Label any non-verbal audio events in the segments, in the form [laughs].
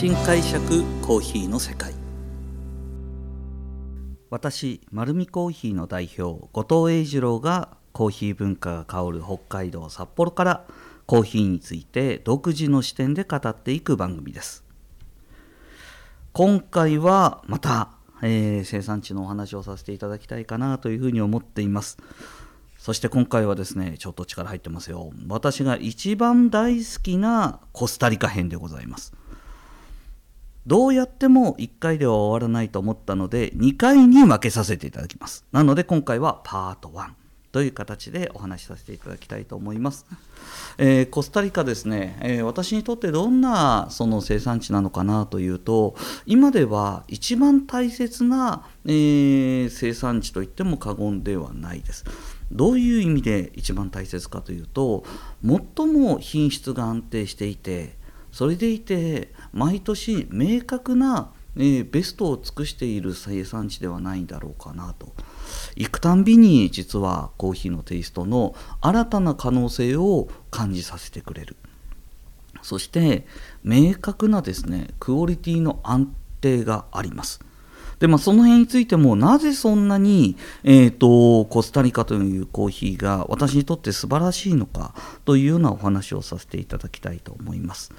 新解釈コーヒーの世界。私丸見コーヒーの代表後藤英二郎がコーヒー文化が香る北海道札幌からコーヒーについて独自の視点で語っていく番組です。今回はまた、えー、生産地のお話をさせていただきたいかなというふうに思っています。そして今回はですねちょっと力入ってますよ。私が一番大好きなコスタリカ編でございます。どうやっても1回では終わらないと思ったので2回に分けさせていただきますなので今回はパート1という形でお話しさせていただきたいと思います。えー、コスタリカですね、えー、私にとってどんなその生産地なのかなというと今では一番大切な、えー、生産地といっても過言ではないです。どういう意味で一番大切かというと最も品質が安定していてそれでいて毎年明確な、え、ベストを尽くしている生産地ではないんだろうかなと。行くたんびに実はコーヒーのテイストの新たな可能性を感じさせてくれるそして明確なですねクオリティの安定がありますでまあ、その辺についてもなぜそんなに、えーと、コスタリカというコーヒーが私にとって素晴らしいのかというようなお話をさせていただきたいと思います。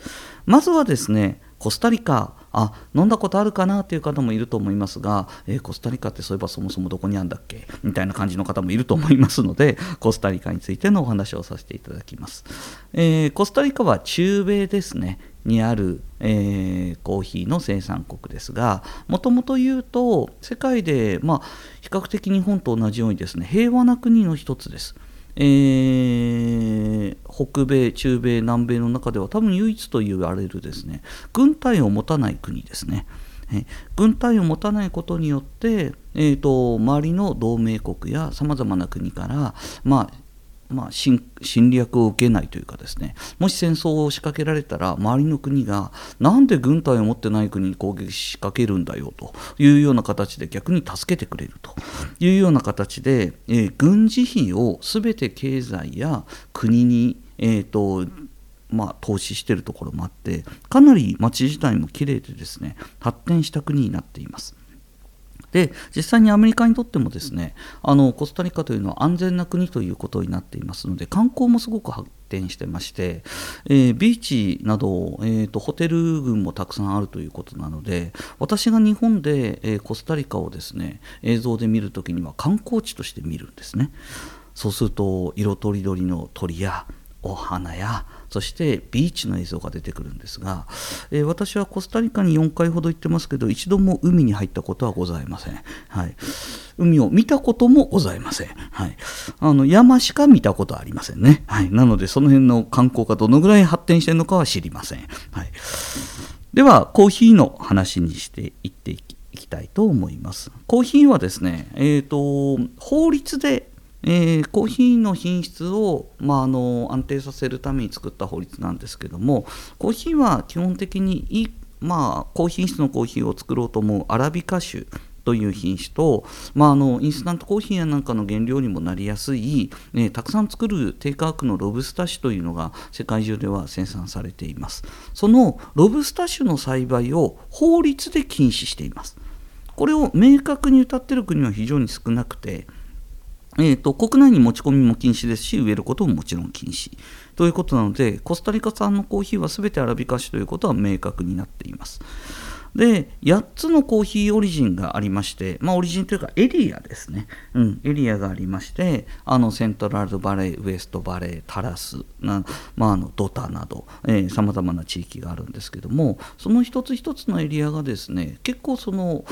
まずはですねコスタリカ。あ飲んだことあるかなという方もいると思いますが、えー、コスタリカってそういえばそもそもどこにあるんだっけ？みたいな感じの方もいると思いますので [laughs] コスタリカについてのお話をさせていただきます、えー、コスタリカは中米ですね。にある、えー、コーヒーの生産国ですがもともと言うと世界で、まあ、比較的日本と同じようにですね平和な国の一つです。えー、北米、中米、南米の中では多分唯一と言われるですね軍隊を持たない国ですね。軍隊を持たないことによって、えーと、周りの同盟国やさまざまな国から、まあ、まあ、侵略を受けないというかですねもし戦争を仕掛けられたら周りの国がなんで軍隊を持ってない国に攻撃仕掛けるんだよというような形で逆に助けてくれるというような形で、えー、軍事費を全て経済や国に、えーとまあ、投資しているところもあってかなり町自体もきれいでですね発展した国になっています。で実際にアメリカにとってもですねあのコスタリカというのは安全な国ということになっていますので観光もすごく発展してまして、えー、ビーチなど、えーと、ホテル群もたくさんあるということなので私が日本で、えー、コスタリカをですね映像で見るときには観光地として見るんですね。そうすると色とりどりの鳥やお花やそしてビーチの映像が出てくるんですが、えー、私はコスタリカに4回ほど行ってますけど一度も海に入ったことはございません、はい、海を見たこともございません、はい、あの山しか見たことありませんね、はい、なのでその辺の観光がどのぐらい発展してるのかは知りません、はい、ではコーヒーの話にしていっていきたいと思います。コーヒーはですね、えーと法律でえー、コーヒーの品質を、まあ、あの安定させるために作った法律なんですけどもコーヒーは基本的にいい、まあ、高品質のコーヒーを作ろうと思うアラビカ種という品種と、まあ、あのインスタントコーヒーやなんかの原料にもなりやすい、ね、たくさん作る低価格のロブスタ種というのが世界中では生産されています。そのロブスタ種の栽培を法律で禁止しています。これを明確に謳っている国は非常に少なくてえーと、国内に持ち込みも禁止ですし、植えることももちろん禁止ということなので、コスタリカ産のコーヒーは全てアラビカ種ということは明確になっています。で、8つのコーヒーオリジンがありまして、まあ、オリジンというかエリアですね。うん、エリアがありまして、あの、セントラルバレー、ウエストバレー、タラス、なまあ、あのドタなど、さまざまな地域があるんですけども、その一つ一つのエリアがですね、結構その、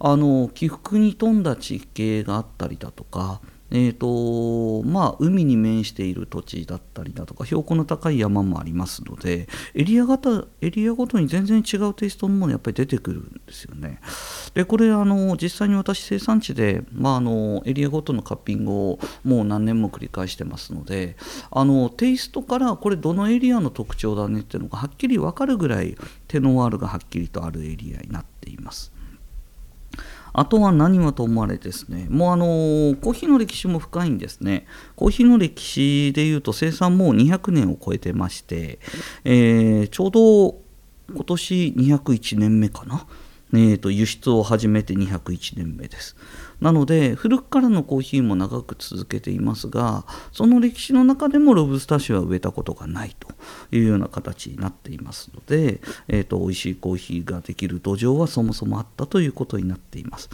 あの起伏に富んだ地形があったりだとか、えーとまあ、海に面している土地だったりだとか標高の高い山もありますのでエリア型エリアごとに全然違うテイストのものやっぱり出てくるんですよね。でこれあの実際に私生産地で、まあ、あのエリアごとのカッピングをもう何年も繰り返してますのであのテイストからこれどのエリアの特徴だねっていうのがはっきり分かるぐらいテノワールがはっきりとあるエリアになっています。あとは何はと思われですね、もうあのコーヒーの歴史も深いんですね。コーヒーの歴史でいうと生産もう200年を超えてまして、えー、ちょうど今年201年目かな、えーと、輸出を始めて201年目です。なので古くからのコーヒーも長く続けていますがその歴史の中でもロブスター種は植えたことがないというような形になっていますので、えーと、美味しいコーヒーができる土壌はそもそもあったということになっています。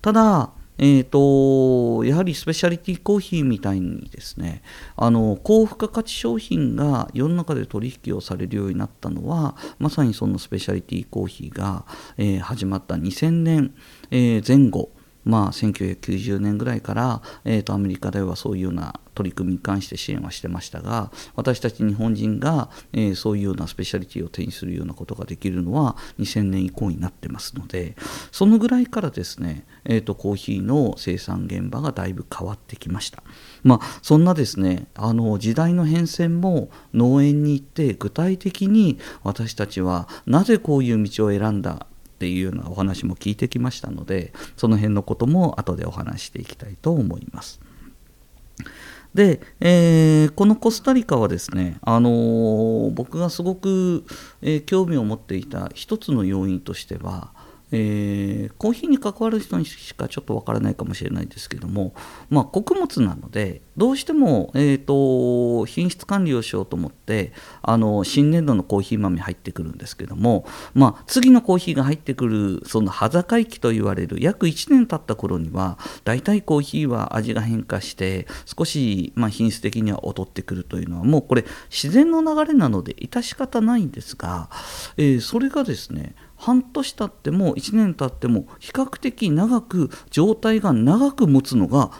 ただえーと、やはりスペシャリティコーヒーみたいにですねあの高付加価値商品が世の中で取引をされるようになったのはまさにそのスペシャリティコーヒーが、えー、始まった2000年、えー、前後まあ、1990年ぐらいから、えーと、アメリカではそういうような取り組みに関して支援はしてましたが私たち日本人が、えー、そういうようなスペシャリティを手にするようなことができるのは2000年以降になってますのでそのぐらいからですね、えーと、コーヒーの生産現場がだいぶ変わってきました。まあ、そんなですねあの時代の変遷も農園に行って具体的に私たちはなぜこういう道を選んだっていうようなお話も聞いてきましたのでその辺のことも後でお話していきたいと思います。で、えー、このコスタリカはですね、あのー、僕がすごく、えー、興味を持っていた一つの要因としてはえー、コーヒーに関わる人にしかちょっとわからないかもしれないですけども、まあ、穀物なのでどうしても、えーと、品質管理をしようと思ってあの新年度のコーヒー豆入ってくるんですけども、まあ、次のコーヒーが入ってくるその端境期と言われる約1年経った頃には大体コーヒーは味が変化して少し、まあ、品質的には劣ってくるというのはもうこれ自然の流れなので致し方ないんですが、えー、それがですね半年経っても1年経っても比較的長く状態が長く持つのが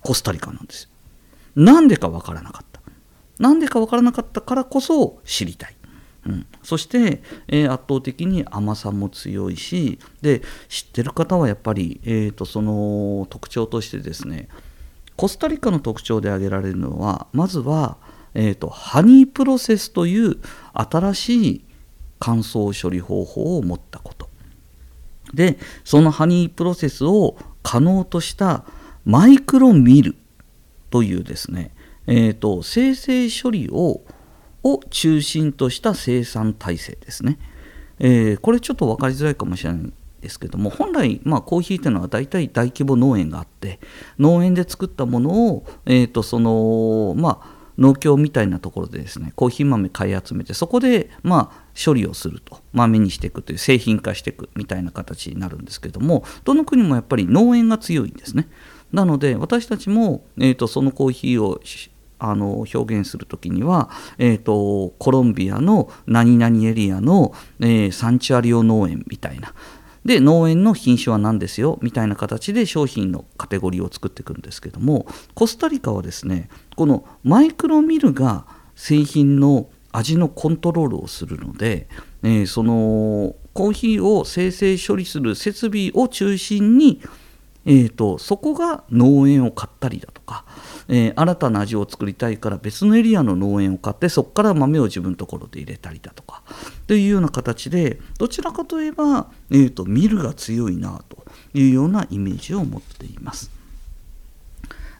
コスタリカなんですよ。なんでかわからなかった。なんでかわからなかったからこそ知りたい。うん、そして、えー、圧倒的に甘さも強いしで知ってる方はやっぱり、えーと、その特徴としてですねコスタリカの特徴で挙げられるのはまずは、えーとハニープロセスという新しい乾燥処理方法を持ったこと。でそのハニープロセスを可能としたマイクロミルというですね、えーと、生成処理をを中心とした生産体制ですね、えー、これちょっと分かりづらいかもしれないですけども本来、まあ、コーヒーというのは大体大規模農園があって農園で作ったものを、えーとそのまあ農協みたいなところでですねコーヒー豆買い集めてそこでまあ処理をすると。豆にしていくという製品化していくみたいな形になるんですけどもどの国もやっぱり農園が強いんですね。なので私たちも、えーと、そのコーヒーをあの表現する時には、えーと、コロンビアの何々エリアの、えー、サンチュアリオ農園みたいな。で農園の品種は何ですよみたいな形で商品のカテゴリーを作っていくんですけどもコスタリカはですねこのマイクロミルが製品の味のコントロールをするので、えー、そのコーヒーを生成処理する設備を中心に、えーと、そこが農園を買ったりだとか、えー、新たな味を作りたいから別のエリアの農園を買ってそこから豆を自分のところで入れたりだとかというような形でどちらかといえば、えーと、ミルが強いなというようなイメージを持っています。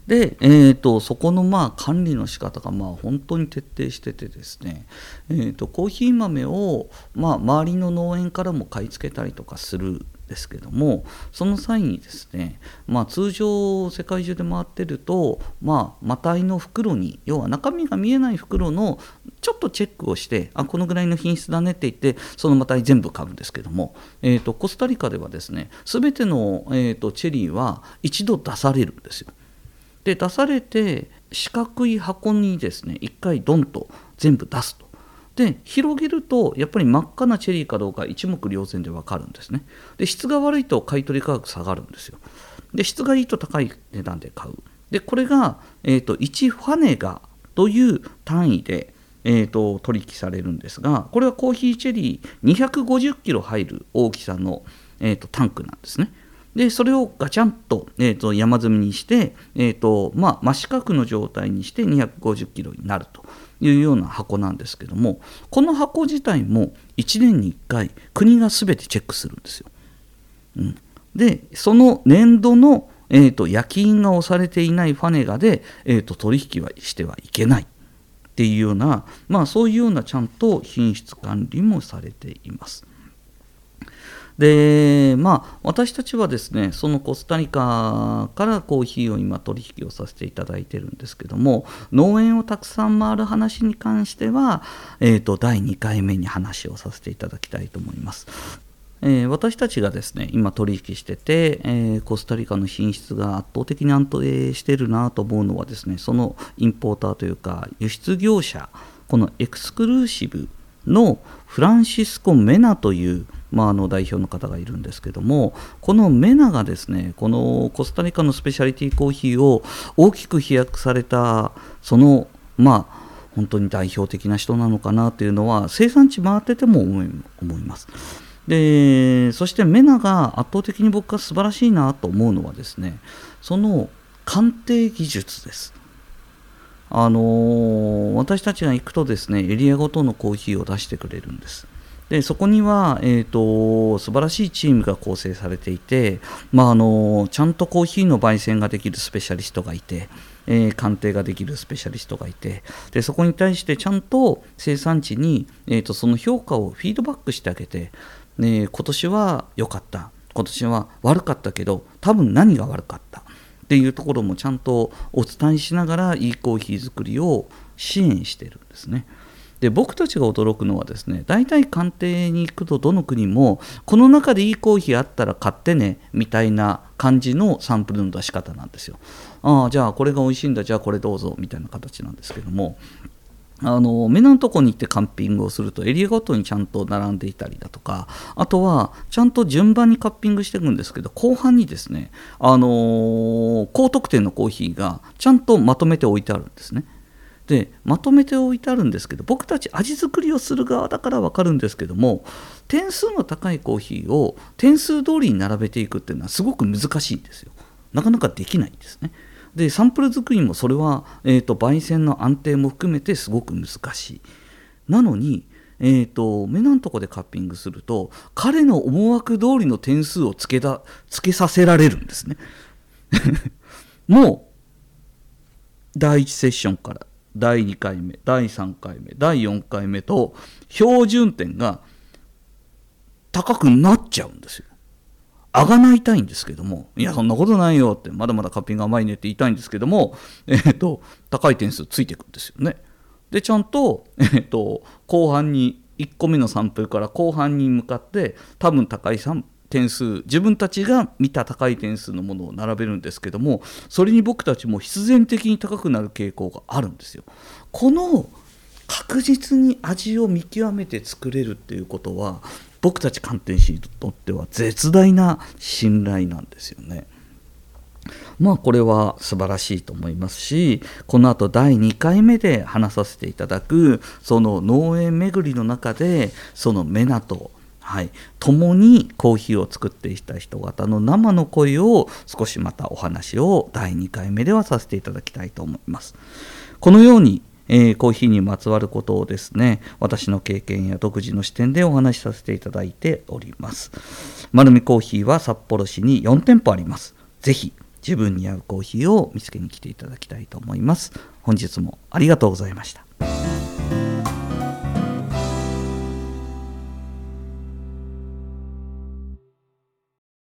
で、えーと、そこのまあ管理の仕方がまあ本当に徹底しててですね、えーとコーヒー豆をまあ周りの農園からも買い付けたりとかするんですけどもその際にですね、まあ、通常世界中で回ってると、まあ、マタイの袋に要は中身が見えない袋のちょっとチェックをしてあこのぐらいの品質だねって言ってそのマタイ全部買うんですけども、えーと、コスタリカではですね全ての、えーとチェリーは一度出されるんですよ。で出されて四角い箱にですね一回ドンと全部出すと。で広げるとやっぱり真っ赤なチェリーかどうか一目瞭然で分かるんですね。で質が悪いと買取価格下がるんですよ。で質がいいと高い値段で買う。でこれが、えーと、1ファネガという単位で、えーと、取引されるんですがこれはコーヒーチェリー250キロ入る大きさの、えーと、タンクなんですね。でそれをガチャンと,、えー、と山積みにして、えーとまあ、真四角の状態にして250キロになるというような箱なんですけどもこの箱自体も1年に1回国が全てチェックするんですよ。うん、でその年度の、えーと、焼き印が押されていないファネガで、えーと、取引はしてはいけないっていうような、まあ、そういうようなちゃんと品質管理もされています。でまあ私たちはですねそのコスタリカからコーヒーを今取引をさせていただいてるんですけども農園をたくさん回る話に関しては、えーと、第2回目に話をさせていただきたいと思います。えー、私たちがですね今取引してて、えー、コスタリカの品質が圧倒的に安定してるなと思うのはですねそのインポーターというか輸出業者このエクスクルーシブのフランシスコ・メナというまあ、あの代表の方がいるんですけどもこのメナがですねこのコスタリカのスペシャリティコーヒーを大きく飛躍されたそのまあ本当に代表的な人なのかなというのは生産地回ってても思い思います。でそしてメナが圧倒的に僕が素晴らしいなと思うのはですねその鑑定技術です。あの、私たちが行くとですねエリアごとのコーヒーを出してくれるんです。でそこには、えーと、素晴らしいチームが構成されていて、まあ、あのちゃんとコーヒーの焙煎ができるスペシャリストがいて、えー、鑑定ができるスペシャリストがいてでそこに対してちゃんと生産地に、えーと、その評価をフィードバックしてあげて、ね、今年は良かった今年は悪かったけど多分何が悪かったっていうところもちゃんとお伝えしながらいいコーヒー作りを支援してるんですね。で僕たちが驚くのはですね大体官邸に行くとどの国もこの中でいいコーヒーあったら買ってねみたいな感じのサンプルの出し方なんですよ。ああじゃあこれが美味しいんだじゃあこれどうぞみたいな形なんですけどもあの目のとこに行ってカンピングをするとエリアごとにちゃんと並んでいたりだとかあとはちゃんと順番にカッピングしていくんですけど後半にですね、あの、高得点のコーヒーがちゃんとまとめて置いてあるんですね。でまとめておいてあるんですけど僕たち味作りをする側だから分かるんですけども点数の高いコーヒーを点数通りに並べていくっていうのはすごく難しいんですよ。なかなかできないんですね。でサンプル作りもそれは、えーと、焙煎の安定も含めてすごく難しい。なのにえーと、目のとこでカッピングすると彼の思惑通りの点数をつけだつけさせられるんですね。[laughs] もう第1セッションから。第2回目第3回目第4回目と標準点が高くなっちゃうんですよ。上がないたいんですけども、いや、そんなことないよって、まだまだカッピング甘いねって言いたいんですけども、えっ、ー、と、高い点数ついていくんですよね。で、ちゃんと、えっ、ー、と、後半に、1個目のサンプルから後半に向かって、多分高いサン点数自分たちが見た高い点数のものを並べるんですけどもそれに僕たちも必然的に高くなる傾向があるんですよ。この確実に味を見極めて作れるっていうことは僕たち鑑定士にとっては絶大な信頼なんですよね。まあこれは素晴らしいと思いますしこのあと第2回目で話させていただくその農園巡りの中でそのメナとはい、共にコーヒーを作っていた人方の生の声を少しまたお話を第2回目ではさせていただきたいと思います。このようにえー、コーヒーにまつわることをですね私の経験や独自の視点でお話しさせていただいております。丸見コーヒーは札幌市に4店舗あります。ぜひ自分に合うコーヒーを見つけに来ていただきたいと思います。本日もありがとうございました。